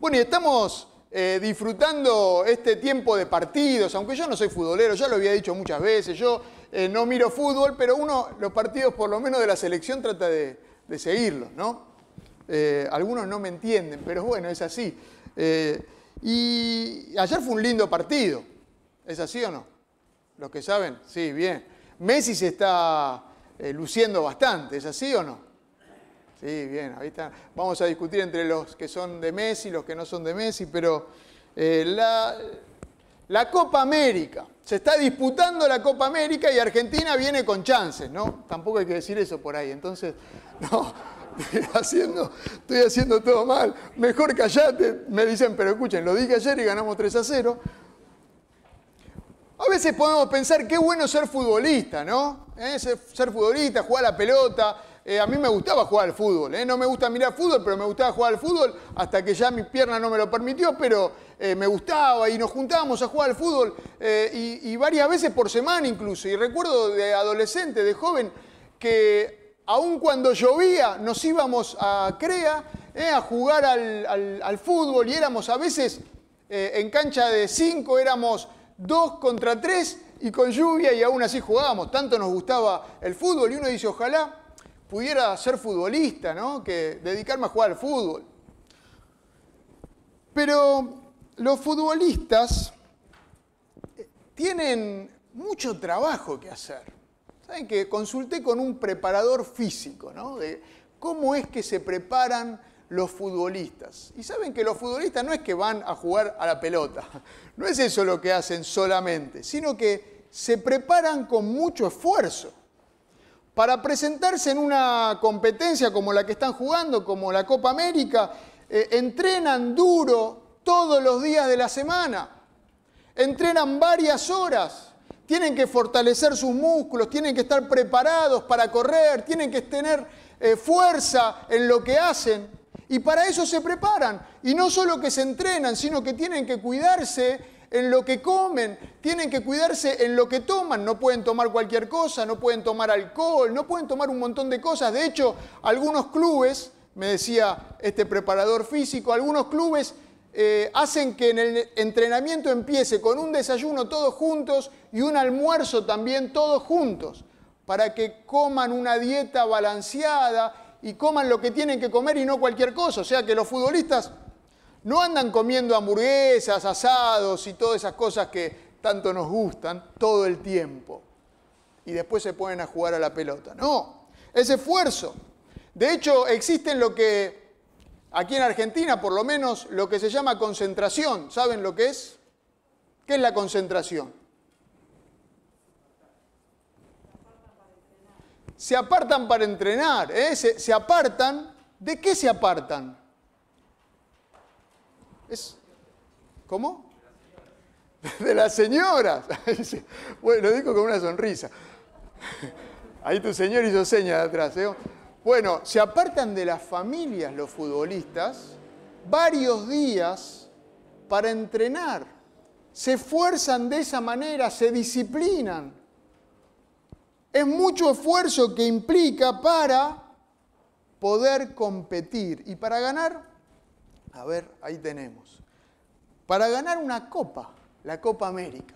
Bueno, y estamos eh, disfrutando este tiempo de partidos, aunque yo no soy futbolero, ya lo había dicho muchas veces, yo eh, no miro fútbol, pero uno, los partidos por lo menos de la selección trata de, seguirlos, ¿no? Eh, algunos no me entienden, pero bueno, es así. y ayer fue un lindo partido, ¿es así o no? Los que saben, sí, bien. Messi se está luciendo bastante, ¿es así o no? Sí, bien, está. Vamos a discutir entre los que son de Messi y los que no son de Messi, pero eh, la, Copa América, se está disputando la Copa América y Argentina viene con chances, ¿no? Tampoco hay que decir eso por ahí, entonces, no, estoy haciendo, estoy haciendo todo mal, mejor callate, me dicen, pero escuchen, lo dije ayer y ganamos 3 a 0. A veces podemos pensar qué bueno ser futbolista, ¿no? ¿Eh? Ser futbolista, jugar la pelota, eh, a mí me gustaba jugar al fútbol. ¿eh? No me gusta mirar fútbol, pero me gustaba jugar al fútbol hasta que ya mi pierna no me lo permitió, pero eh, me gustaba y nos juntábamos a jugar al fútbol y, varias veces por semana incluso. Y recuerdo de adolescente, de joven, que aun cuando llovía nos íbamos a CREA a jugar al, al, fútbol y éramos a veces en cancha de cinco, éramos dos contra tres y con lluvia y aún así jugábamos. Tanto nos gustaba el fútbol y uno dice, ojalá pudiera ser futbolista, ¿no? Que dedicarme a jugar al fútbol. Pero los futbolistas eh, tienen mucho trabajo que hacer. Saben que consulté con un preparador físico, ¿no? De cómo es que se preparan los futbolistas. Y saben que los futbolistas no es que van a jugar a la pelota, no es eso lo que hacen solamente, sino que se preparan con mucho esfuerzo para presentarse en una competencia como la que están jugando, como la Copa América, eh, entrenan duro todos los días de la semana, entrenan varias horas, tienen que fortalecer sus músculos, tienen que estar preparados para correr, tienen que tener eh, fuerza en lo que hacen. Y para eso se preparan. Y no solo que se entrenan, sino que tienen que cuidarse en lo que comen, tienen que cuidarse en lo que toman, no pueden tomar cualquier cosa, no pueden tomar alcohol, no pueden tomar un montón de cosas. De hecho, algunos clubes, me decía este preparador físico, algunos clubes eh, hacen que en el entrenamiento empiece con un desayuno todos juntos y un almuerzo también todos juntos, para que coman una dieta balanceada y coman lo que tienen que comer y no cualquier cosa. O sea que los futbolistas no andan comiendo hamburguesas, asados y todas esas cosas que tanto nos gustan todo el tiempo. Y después se ponen a jugar a la pelota. No, es esfuerzo. De hecho, existen lo que, aquí en Argentina por lo menos, lo que se llama concentración. ¿Saben lo que es? ¿Qué es la concentración? Se apartan para entrenar, ¿eh? se, se apartan. ¿De qué se apartan? Es, ¿Cómo? De las señoras. Bueno, lo digo con una sonrisa. Ahí tu señor hizo seña de atrás. ¿eh? Bueno, se apartan de las familias los futbolistas varios días para entrenar. Se esfuerzan de esa manera, se disciplinan. Es mucho esfuerzo que implica para poder competir y para ganar a ver, ahí tenemos. Para ganar una copa, la Copa América.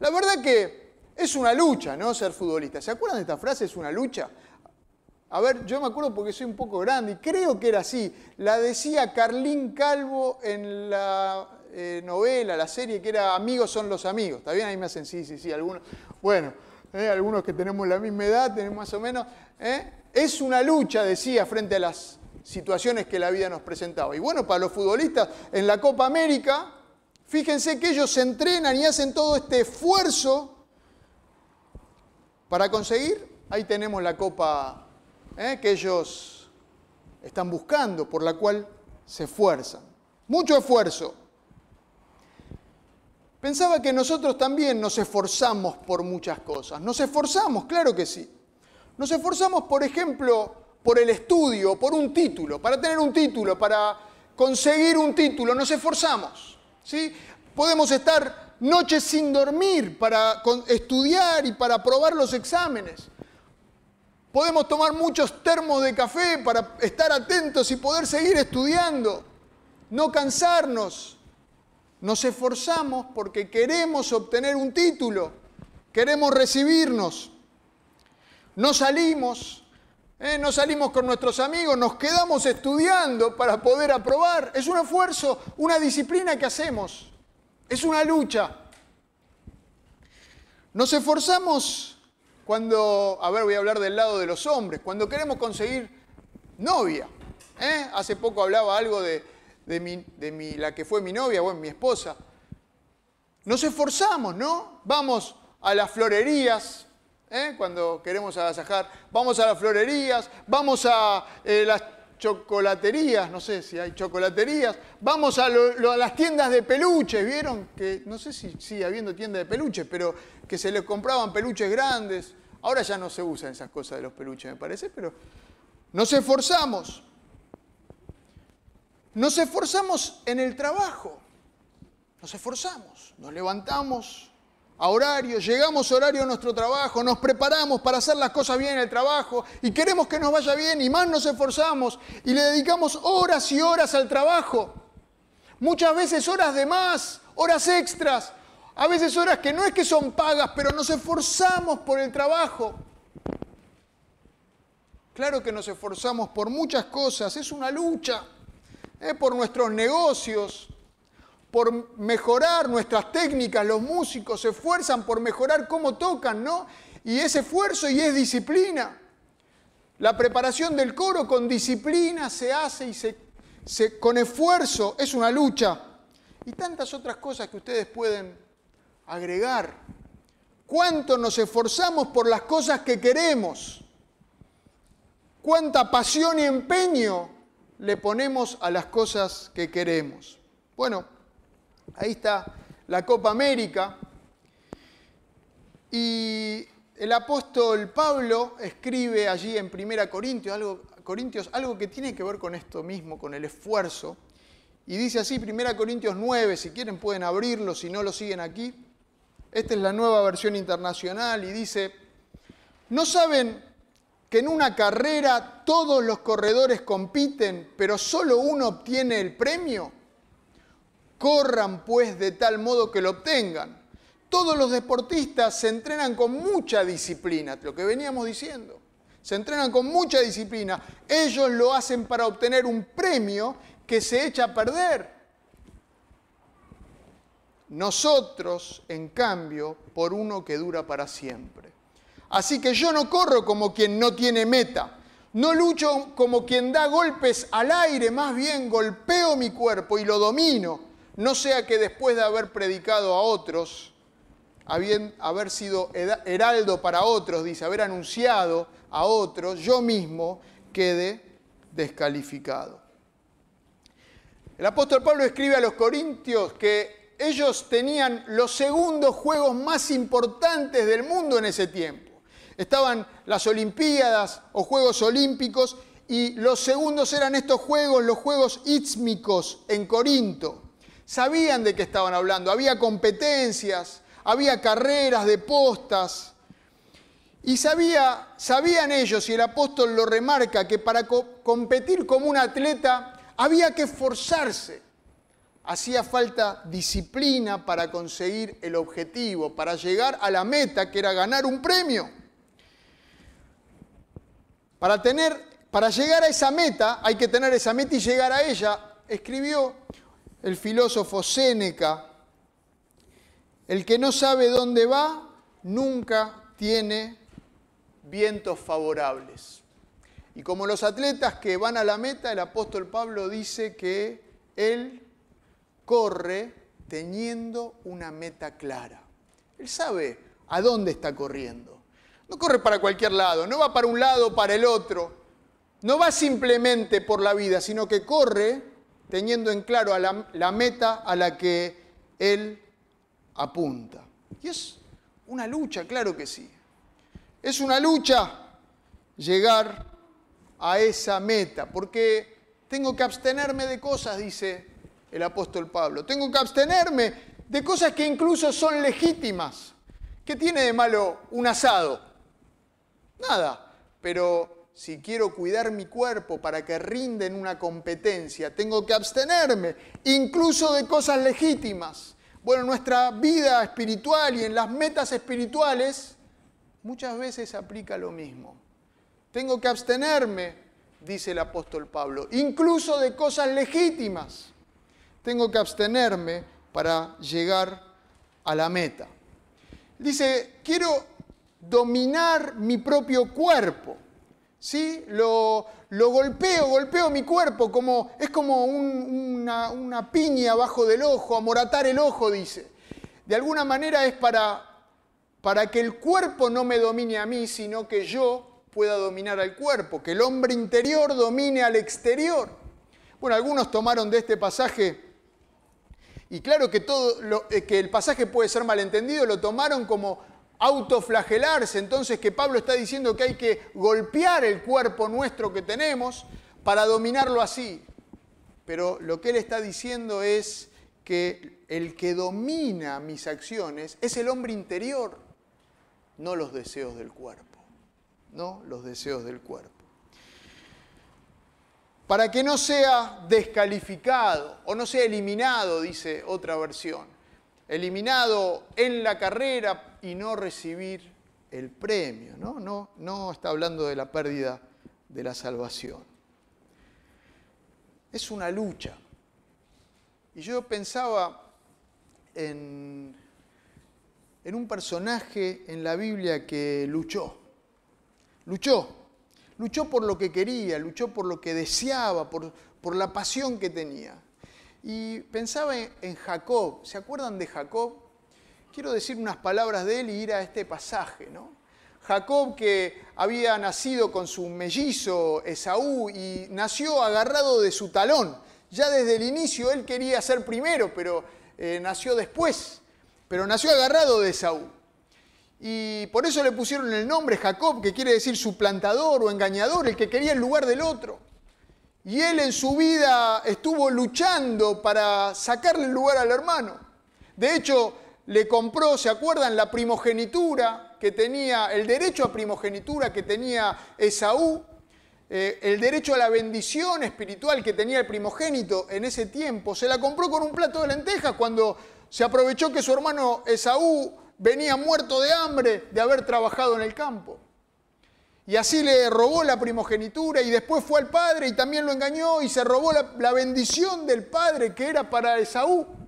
La verdad que es una lucha, ¿no? Ser futbolista. ¿Se acuerdan de esta frase? Es una lucha. A ver, yo me acuerdo porque soy un poco grande y creo que era así. La decía Carlín Calvo en la eh, novela, la serie que era Amigos son los amigos. ¿Está bien? Ahí me hacen sí, sí, sí. Algunos, bueno, eh, algunos que tenemos la misma edad, tenemos más o menos. ¿eh? Es una lucha, decía, frente a las situaciones que la vida nos presentaba. Y bueno, para los futbolistas en la Copa América, fíjense que ellos se entrenan y hacen todo este esfuerzo para conseguir, ahí tenemos la Copa ¿eh? que ellos están buscando, por la cual se esfuerzan. Mucho esfuerzo. Pensaba que nosotros también nos esforzamos por muchas cosas. Nos esforzamos, claro que sí. Nos esforzamos, por ejemplo, por el estudio, por un título, para tener un título, para conseguir un título, nos esforzamos. ¿sí? Podemos estar noches sin dormir para estudiar y para aprobar los exámenes. Podemos tomar muchos termos de café para estar atentos y poder seguir estudiando. no cansarnos. Nos esforzamos porque queremos obtener un título, queremos recibirnos. No salimos, ¿eh? no salimos con nuestros amigos, nos quedamos estudiando para poder aprobar. Es un esfuerzo, una disciplina que hacemos, es una lucha. Nos esforzamos cuando, a ver, voy a hablar del lado de los hombres, cuando queremos conseguir novia. ¿eh? Hace poco hablaba algo de, de, la que fue mi novia, bueno, mi esposa. Nos esforzamos, ¿no? Vamos a las florerías, ¿eh? cuando queremos agasajar, vamos a las florerías, vamos a eh, las chocolaterías, no sé si hay chocolaterías, vamos a, las tiendas de peluches, ¿vieron? Que no sé si sigue habiendo tiendas de peluches, pero que se les compraban peluches grandes. Ahora ya no se usan esas cosas de los peluches, me parece, pero nos esforzamos. Nos esforzamos en el trabajo. Nos esforzamos, nos levantamos a horario, llegamos a horario a nuestro trabajo, nos preparamos para hacer las cosas bien en el trabajo y queremos que nos vaya bien y más nos esforzamos y le dedicamos horas y horas al trabajo. Muchas veces horas de más, horas extras, a veces horas que no es que son pagas, pero nos esforzamos por el trabajo. Claro que nos esforzamos por muchas cosas, es una lucha. ¿eh? por nuestros negocios, por mejorar nuestras técnicas. Los músicos se esfuerzan por mejorar cómo tocan, ¿no? Y es esfuerzo y es disciplina. La preparación del coro con disciplina se hace y se, con esfuerzo es una lucha. Y tantas otras cosas que ustedes pueden agregar. ¿Cuánto nos esforzamos por las cosas que queremos? ¿Cuánta pasión y empeño le ponemos a las cosas que queremos. Bueno, ahí está la Copa América. Y el apóstol Pablo escribe allí en 1 Corintios algo, Corintios algo que tiene que ver con esto mismo, con el esfuerzo. Y dice así, 1 Corintios 9, si quieren pueden abrirlo, si no lo siguen aquí. Esta es la nueva versión internacional y dice, ¿no saben que en una carrera todos los corredores compiten, pero solo uno obtiene el premio? Corran pues de tal modo que lo obtengan. Todos los deportistas se entrenan con mucha disciplina, lo que veníamos diciendo. Se entrenan con mucha disciplina. Ellos lo hacen para obtener un premio que se echa a perder. Nosotros, en cambio, por uno que dura para siempre. Así que yo no corro como quien no tiene meta. No lucho como quien da golpes al aire, más bien golpeo mi cuerpo y lo domino. No sea que después de haber predicado a otros, haber sido heraldo para otros, dice, haber anunciado a otros, yo mismo quede descalificado. El apóstol Pablo escribe a los corintios que ellos tenían los segundos juegos más importantes del mundo en ese tiempo estaban las Olimpiadas o Juegos Olímpicos y los segundos eran estos juegos, los Juegos Ítsmicos en Corinto. Sabían de qué estaban hablando, había competencias, había carreras de postas. Y sabía, sabían ellos, y el apóstol lo remarca, que para competir como un atleta había que esforzarse. Hacía falta disciplina para conseguir el objetivo, para llegar a la meta, que era ganar un premio. Para, tener, para llegar a esa meta, hay que tener esa meta y llegar a ella, escribió el filósofo Séneca, el que no sabe dónde va, nunca tiene vientos favorables. Y como los atletas que van a la meta, el apóstol Pablo dice que él corre teniendo una meta clara. Él sabe a dónde está corriendo. No corre para cualquier lado, no va para un lado o para el otro. No va simplemente por la vida, sino que corre teniendo en claro a la, meta a la que él apunta. Y es una lucha, claro que sí. Es una lucha llegar a esa meta, porque tengo que abstenerme de cosas, dice el apóstol Pablo. Tengo que abstenerme de cosas que incluso son legítimas. ¿Qué tiene de malo un asado? Nada. Pero si quiero cuidar mi cuerpo para que rinde en una competencia, tengo que abstenerme, incluso de cosas legítimas. Bueno, nuestra vida espiritual y en las metas espirituales muchas veces aplica lo mismo. Tengo que abstenerme, dice el apóstol Pablo, incluso de cosas legítimas. Tengo que abstenerme para llegar a la meta. Dice, quiero dominar mi propio cuerpo. ¿Sí? Lo, lo golpeo, golpeo mi cuerpo, como, es como una, piña abajo del ojo, amoratar el ojo, dice. De alguna manera es para, para que el cuerpo no me domine a mí, sino que yo pueda dominar al cuerpo, que el hombre interior domine al exterior. Bueno, algunos tomaron de este pasaje, y claro que, todo eh, que el pasaje puede ser malentendido, lo tomaron como autoflagelarse, entonces que Pablo está diciendo que hay que golpear el cuerpo nuestro que tenemos para dominarlo así. Pero lo que él está diciendo es que el que domina mis acciones es el hombre interior, no los deseos del cuerpo, no los deseos del cuerpo. Para que no sea descalificado o no sea eliminado, dice otra versión eliminado en la carrera y no recibir el premio. ¿no? No, no está hablando de la pérdida de la salvación. Es una lucha. Y yo pensaba en, en un personaje en la Biblia que luchó. Luchó. Luchó por lo que quería, luchó por lo que deseaba, por, por la pasión que tenía. Y pensaba en Jacob, ¿se acuerdan de Jacob? Quiero decir unas palabras de él y ir a este pasaje, ¿no? Jacob que había nacido con su mellizo Esaú y nació agarrado de su talón. Ya desde el inicio él quería ser primero, pero eh, nació después. Pero nació agarrado de Esaú. Y por eso le pusieron el nombre Jacob, que quiere decir suplantador o engañador, el que quería el lugar del otro. Y él en su vida estuvo luchando para sacarle el lugar al hermano. De hecho, le compró, ¿se acuerdan? La primogenitura que tenía, el derecho a primogenitura que tenía Esaú, eh, el derecho a la bendición espiritual que tenía el primogénito en ese tiempo. Se la compró con un plato de lentejas cuando se aprovechó que su hermano Esaú venía muerto de hambre de haber trabajado en el campo. Y así le robó la primogenitura y después fue al padre y también lo engañó y se robó la, bendición del padre que era para Esaú.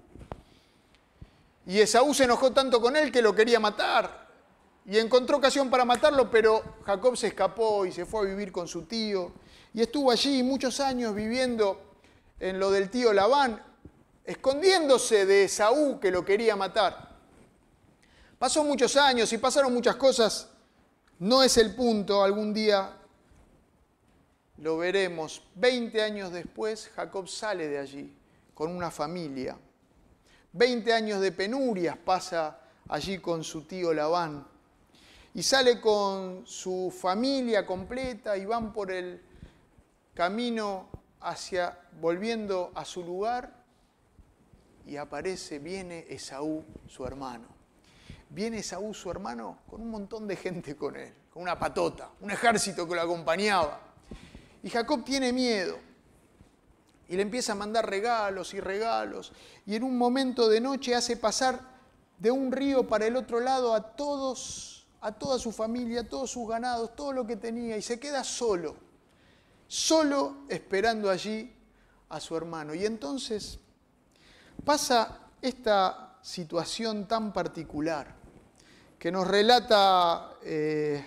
Y Esaú se enojó tanto con él que lo quería matar. Y encontró ocasión para matarlo, pero Jacob se escapó y se fue a vivir con su tío. Y estuvo allí muchos años viviendo en lo del tío Labán, escondiéndose de Esaú que lo quería matar. Pasó muchos años y pasaron muchas cosas no es el punto, algún día lo veremos. Veinte años después, Jacob sale de allí con una familia. Veinte años de penurias pasa allí con su tío Labán. Y sale con su familia completa y van por el camino hacia, volviendo a su lugar, y aparece, viene Esaú, su hermano viene Saúl, su hermano, con un montón de gente con él, con una patota, un ejército que lo acompañaba. Y Jacob tiene miedo y le empieza a mandar regalos y regalos. Y en un momento de noche hace pasar de un río para el otro lado a todos, a toda su familia, a todos sus ganados, todo lo que tenía, y se queda solo, solo esperando allí a su hermano. Y entonces pasa esta situación tan particular que nos relata, eh,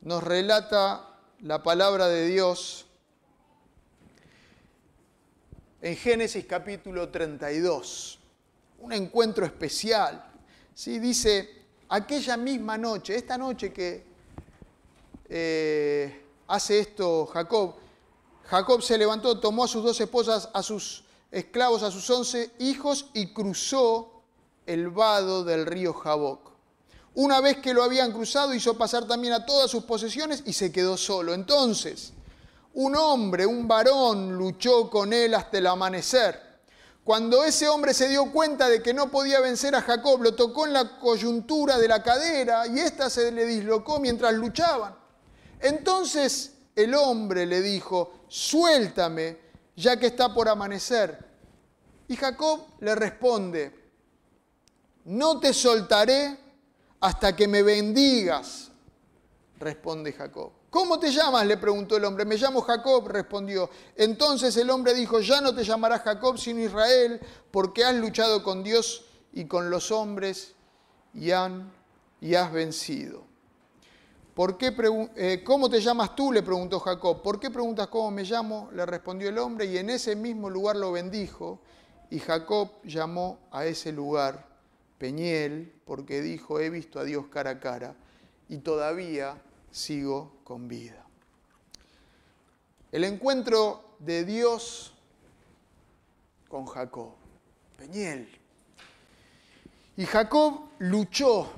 nos relata la palabra de Dios en Génesis capítulo 32. Un encuentro especial. ¿sí? Dice, aquella misma noche, esta noche que eh, hace esto Jacob, Jacob se levantó, tomó a sus dos esposas, a sus esclavos, a sus once hijos y cruzó el vado del río Jaboc. Una vez que lo habían cruzado, hizo pasar también a todas sus posesiones y se quedó solo. Entonces, un hombre, un varón, luchó con él hasta el amanecer. Cuando ese hombre se dio cuenta de que no podía vencer a Jacob, lo tocó en la coyuntura de la cadera y ésta se le dislocó mientras luchaban. Entonces el hombre le dijo, suéltame, ya que está por amanecer. Y Jacob le responde, no te soltaré hasta que me bendigas, responde Jacob. ¿Cómo te llamas? le preguntó el hombre. Me llamo Jacob, respondió. Entonces el hombre dijo, ya no te llamarás Jacob sino Israel, porque has luchado con Dios y con los hombres y, han, y has vencido. ¿Por qué eh, ¿Cómo te llamas tú? le preguntó Jacob. ¿Por qué preguntas cómo me llamo? le respondió el hombre y en ese mismo lugar lo bendijo. Y Jacob llamó a ese lugar Peñiel porque dijo, he visto a Dios cara a cara y todavía sigo con vida. El encuentro de Dios con Jacob, Peñiel. Y Jacob luchó,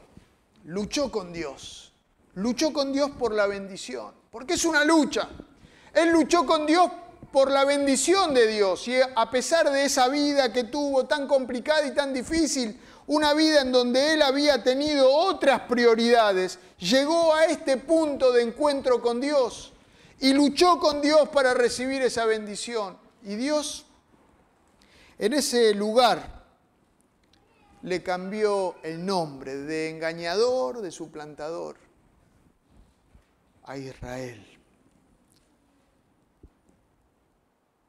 luchó con Dios, luchó con Dios por la bendición, porque es una lucha. Él luchó con Dios por la bendición de Dios y a pesar de esa vida que tuvo tan complicada y tan difícil, una vida en donde él había tenido otras prioridades, llegó a este punto de encuentro con Dios y luchó con Dios para recibir esa bendición. Y Dios en ese lugar le cambió el nombre de engañador, de suplantador, a Israel.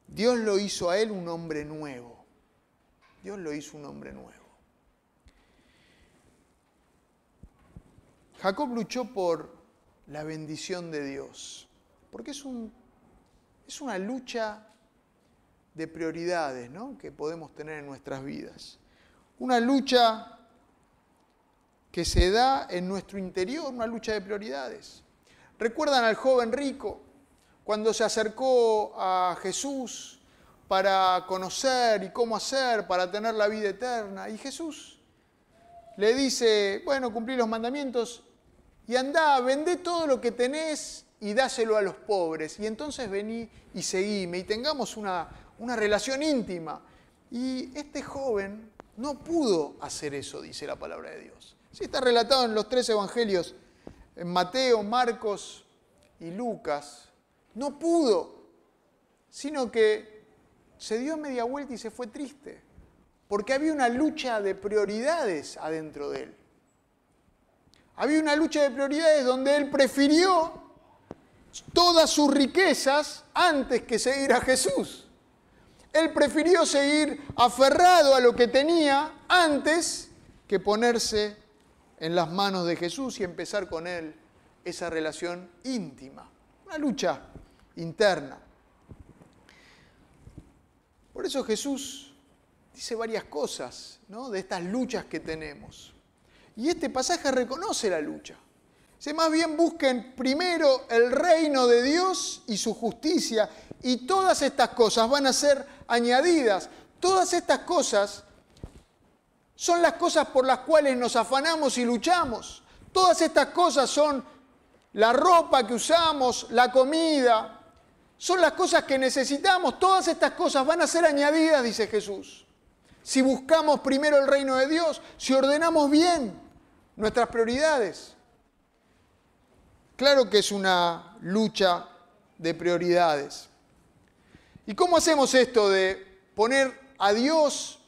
Dios lo hizo a él un hombre nuevo. Dios lo hizo un hombre nuevo. Jacob luchó por la bendición de Dios, porque es, un, es una lucha de prioridades ¿no? que podemos tener en nuestras vidas. Una lucha que se da en nuestro interior, una lucha de prioridades. ¿Recuerdan al joven rico cuando se acercó a Jesús para conocer y cómo hacer para tener la vida eterna? Y Jesús le dice, bueno, cumplí los mandamientos, y andá, vendé todo lo que tenés y dáselo a los pobres. Y entonces vení y seguime y tengamos una, una relación íntima. Y este joven no pudo hacer eso, dice la palabra de Dios. Sí, está relatado en los tres evangelios, en Mateo, Marcos y Lucas. No pudo, sino que se dio media vuelta y se fue triste, porque había una lucha de prioridades adentro de él. Había una lucha de prioridades donde él prefirió todas sus riquezas antes que seguir a Jesús. Él prefirió seguir aferrado a lo que tenía antes que ponerse en las manos de Jesús y empezar con Él esa relación íntima. Una lucha interna. Por eso Jesús dice varias cosas ¿no? de estas luchas que tenemos. Y este pasaje reconoce la lucha. Se más bien busquen primero el reino de Dios y su justicia y todas estas cosas van a ser añadidas. Todas estas cosas son las cosas por las cuales nos afanamos y luchamos. Todas estas cosas son la ropa que usamos, la comida, son las cosas que necesitamos. Todas estas cosas van a ser añadidas, dice Jesús. Si buscamos primero el reino de Dios, si ordenamos bien nuestras prioridades. Claro que es una lucha de prioridades. ¿Y cómo hacemos esto de poner a Dios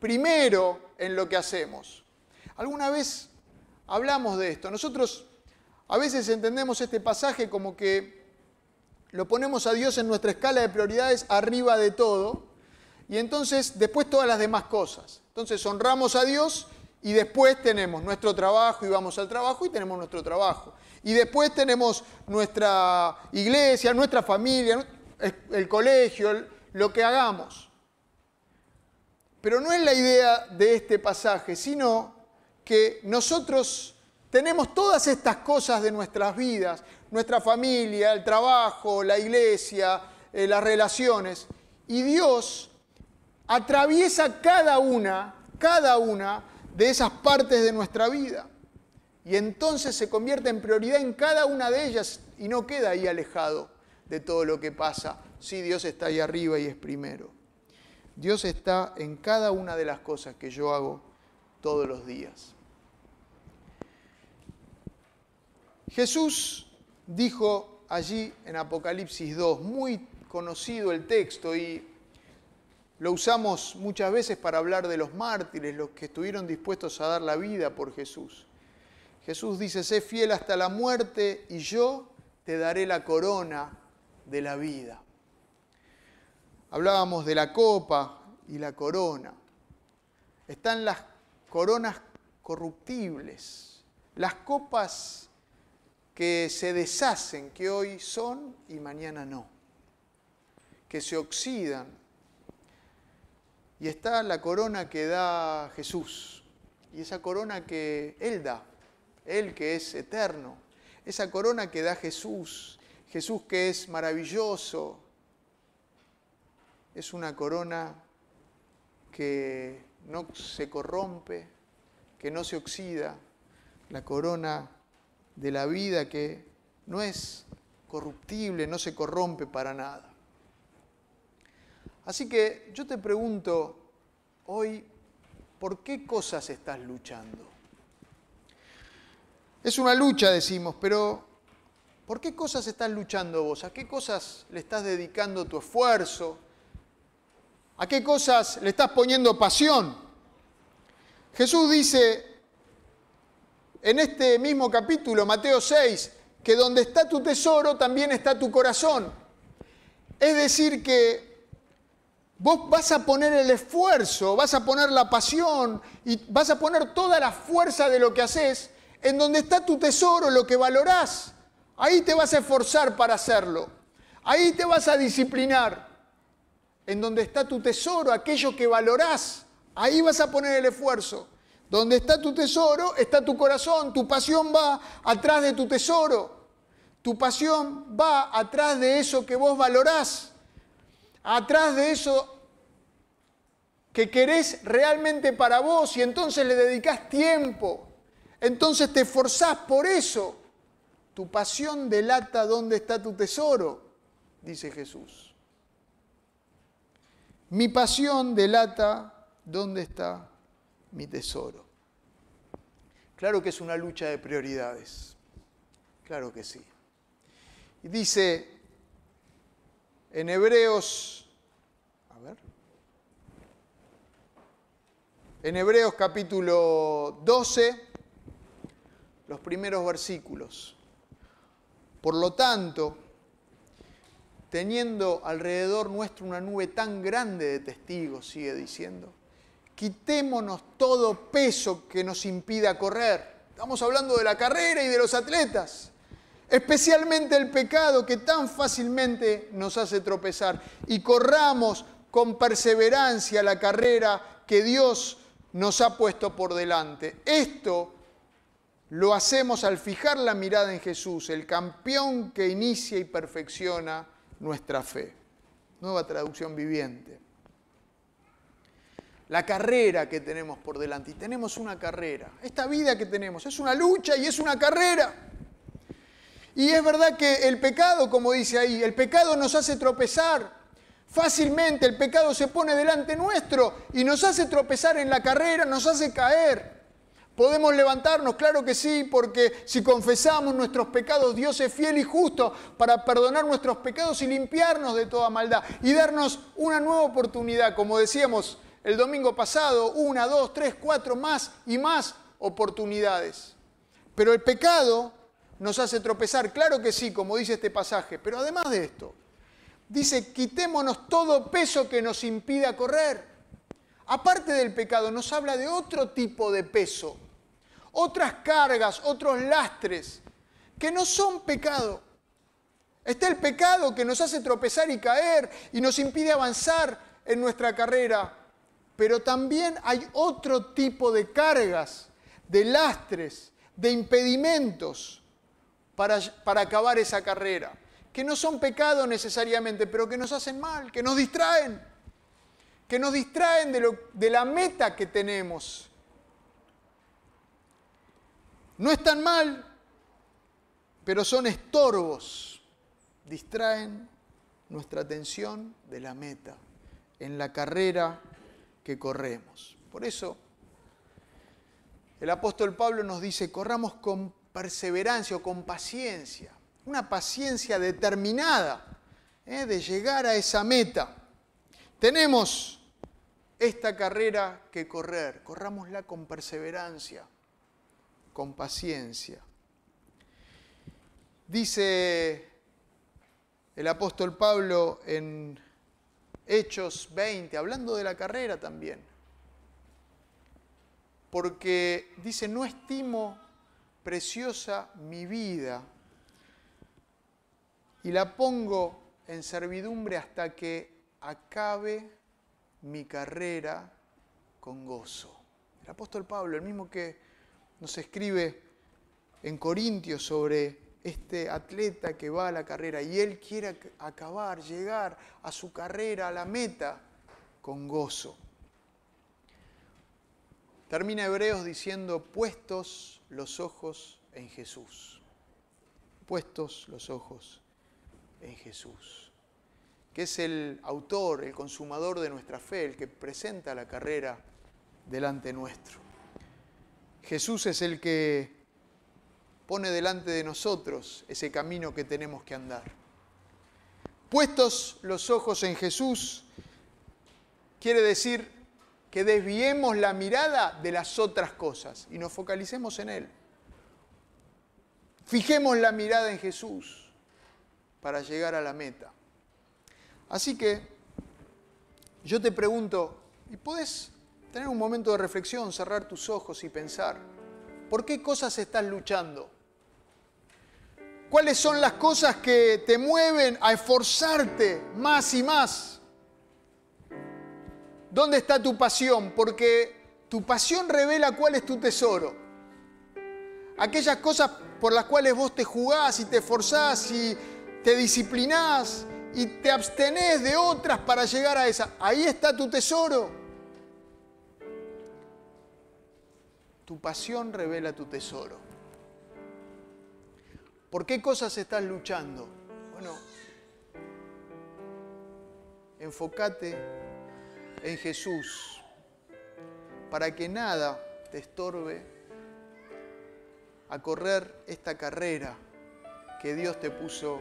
primero en lo que hacemos? Alguna vez hablamos de esto. Nosotros a veces entendemos este pasaje como que lo ponemos a Dios en nuestra escala de prioridades arriba de todo y entonces después todas las demás cosas. Entonces honramos a Dios y después tenemos nuestro trabajo y vamos al trabajo y tenemos nuestro trabajo. Y después tenemos nuestra iglesia, nuestra familia, el colegio, lo que hagamos. Pero no es la idea de este pasaje, sino que nosotros tenemos todas estas cosas de nuestras vidas, nuestra familia, el trabajo, la iglesia, eh, las relaciones, y Dios atraviesa cada una, cada una de esas partes de nuestra vida. Y entonces se convierte en prioridad en cada una de ellas y no queda ahí alejado de todo lo que pasa. Sí, Dios está ahí arriba y es primero. Dios está en cada una de las cosas que yo hago todos los días. Jesús dijo allí en Apocalipsis 2, muy conocido el texto y lo usamos muchas veces para hablar de los mártires, los que estuvieron dispuestos a dar la vida por Jesús. Jesús dice, sé fiel hasta la muerte y yo te daré la corona de la vida. Hablábamos de la copa y la corona. Están las coronas corruptibles, las copas que se deshacen, que hoy son y mañana no, que se oxidan. Y está la corona que da Jesús, y esa corona que Él da, Él que es eterno, esa corona que da Jesús, Jesús que es maravilloso, es una corona que no se corrompe, que no se oxida, la corona de la vida que no es corruptible, no se corrompe para nada. Así que yo te pregunto hoy, ¿por qué cosas estás luchando? Es una lucha, decimos, pero ¿por qué cosas estás luchando vos? ¿A qué cosas le estás dedicando tu esfuerzo? ¿A qué cosas le estás poniendo pasión? Jesús dice en este mismo capítulo, Mateo 6, que donde está tu tesoro también está tu corazón. Es decir, que vos vas a poner el esfuerzo, vas a poner la pasión y vas a poner toda la fuerza de lo que haces en donde está tu tesoro, lo que valorás. Ahí te vas a esforzar para hacerlo. Ahí te vas a disciplinar. En donde está tu tesoro, aquello que valorás, ahí vas a poner el esfuerzo. Donde está tu tesoro, está tu corazón. Tu pasión va atrás de tu tesoro. Tu pasión va atrás de eso que vos valorás. Atrás de eso que querés realmente para vos y entonces le dedicás tiempo. Entonces te esforzás por eso. Tu pasión delata dónde está tu tesoro, dice Jesús. Mi pasión delata dónde está mi tesoro. Claro que es una lucha de prioridades, claro que sí. Y dice en Hebreos, a ver, en Hebreos capítulo 12, los primeros versículos. Por lo tanto, teniendo alrededor nuestro una nube tan grande de testigos, sigue diciendo, quitémonos todo peso que nos impida correr. Estamos hablando de la carrera y de los atletas. Especialmente el pecado que tan fácilmente nos hace tropezar. Y corramos con perseverancia la carrera que Dios nos ha puesto por delante. Esto lo hacemos al fijar la mirada en Jesús, el campeón que inicia y perfecciona nuestra fe. Nueva traducción viviente la carrera que tenemos por delante. Y tenemos una carrera. Esta vida que tenemos es una lucha y es una carrera. Y es verdad que el pecado, como dice ahí, el pecado nos hace tropezar. Fácilmente el pecado se pone delante nuestro y nos hace tropezar en la carrera, nos hace caer. ¿Podemos levantarnos? Claro que sí, porque si confesamos nuestros pecados, Dios es fiel y justo para perdonar nuestros pecados y limpiarnos de toda maldad y darnos una nueva oportunidad. Como decíamos, el domingo pasado, una, dos, tres, cuatro más y más oportunidades. Pero el pecado nos hace tropezar, claro que sí, como dice este pasaje, pero además de esto, dice, quitémonos todo peso que nos impida correr. Aparte del pecado, nos habla de otro tipo de peso, otras cargas, otros lastres, que no son pecado. Está el pecado que nos hace tropezar y caer y nos impide avanzar en nuestra carrera pero también hay otro tipo de cargas, de lastres, de impedimentos para, para acabar esa carrera, que no son pecado necesariamente, pero que nos hacen mal, que nos distraen, que nos distraen de, de la meta que tenemos. No están mal, pero son estorbos, distraen nuestra atención de la meta, en la carrera que corremos. Por eso, el apóstol Pablo nos dice, corramos con perseverancia o con paciencia. Una paciencia determinada ¿eh? de llegar a esa meta. Tenemos esta carrera que correr, corrámosla con perseverancia, con paciencia. Dice el apóstol Pablo en Hechos 20, hablando de la carrera también, porque dice, no estimo preciosa mi vida y la pongo en servidumbre hasta que acabe mi carrera con gozo. El apóstol Pablo, el mismo que nos escribe en Corintios sobre este atleta que va a la carrera y él quiere acabar, llegar a su carrera, a la meta, con gozo. Termina Hebreos diciendo, puestos los ojos en Jesús. Puestos los ojos en Jesús, que es el autor, el consumador de nuestra fe, el que presenta la carrera delante nuestro. Jesús es el que pone delante de nosotros ese camino que tenemos que andar. Puestos los ojos en Jesús, quiere decir que desviemos la mirada de las otras cosas y nos focalicemos en Él. Fijemos la mirada en Jesús para llegar a la meta. Así que yo te pregunto, ¿y puedes tener un momento de reflexión, cerrar tus ojos y pensar, ¿por qué cosas estás luchando? ¿Cuáles son las cosas que te mueven a esforzarte más y más? ¿Dónde está tu pasión? Porque tu pasión revela cuál es tu tesoro. Aquellas cosas por las cuales vos te jugás y te esforzás y te disciplinás y te abstenés de otras para llegar a esa. Ahí está tu tesoro. Tu pasión revela tu tesoro. ¿Por qué cosas estás luchando? Bueno, enfócate en Jesús para que nada te estorbe a correr esta carrera que Dios te puso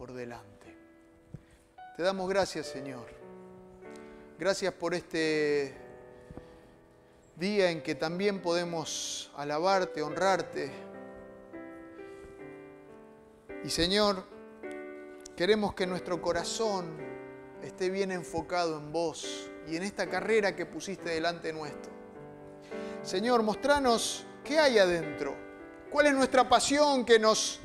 por delante. Te damos gracias, Señor. Gracias por este día en que también podemos alabarte, honrarte. Y Señor, queremos que nuestro corazón esté bien enfocado en vos y en esta carrera que pusiste delante nuestro. Señor, mostranos qué hay adentro, cuál es nuestra pasión que nos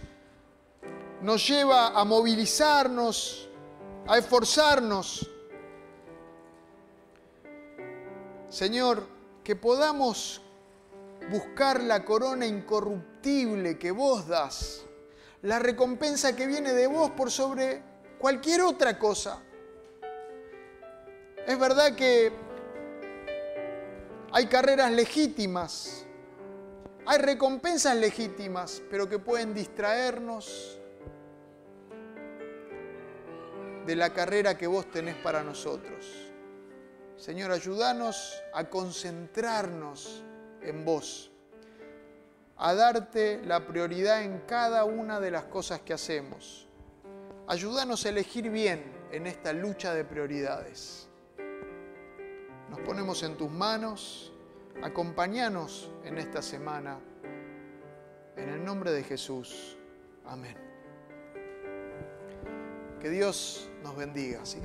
nos lleva a movilizarnos, a esforzarnos. Señor, que podamos buscar la corona incorruptible que vos das, la recompensa que viene de vos por sobre cualquier otra cosa. Es verdad que hay carreras legítimas, hay recompensas legítimas, pero que pueden distraernos de la carrera que vos tenés para nosotros. Señor, ayúdanos a concentrarnos en vos, a darte la prioridad en cada una de las cosas que hacemos. Ayúdanos a elegir bien en esta lucha de prioridades. Nos ponemos en tus manos, acompáñanos en esta semana. En el nombre de Jesús. Amén. Que Dios nos bendiga, ¿sí?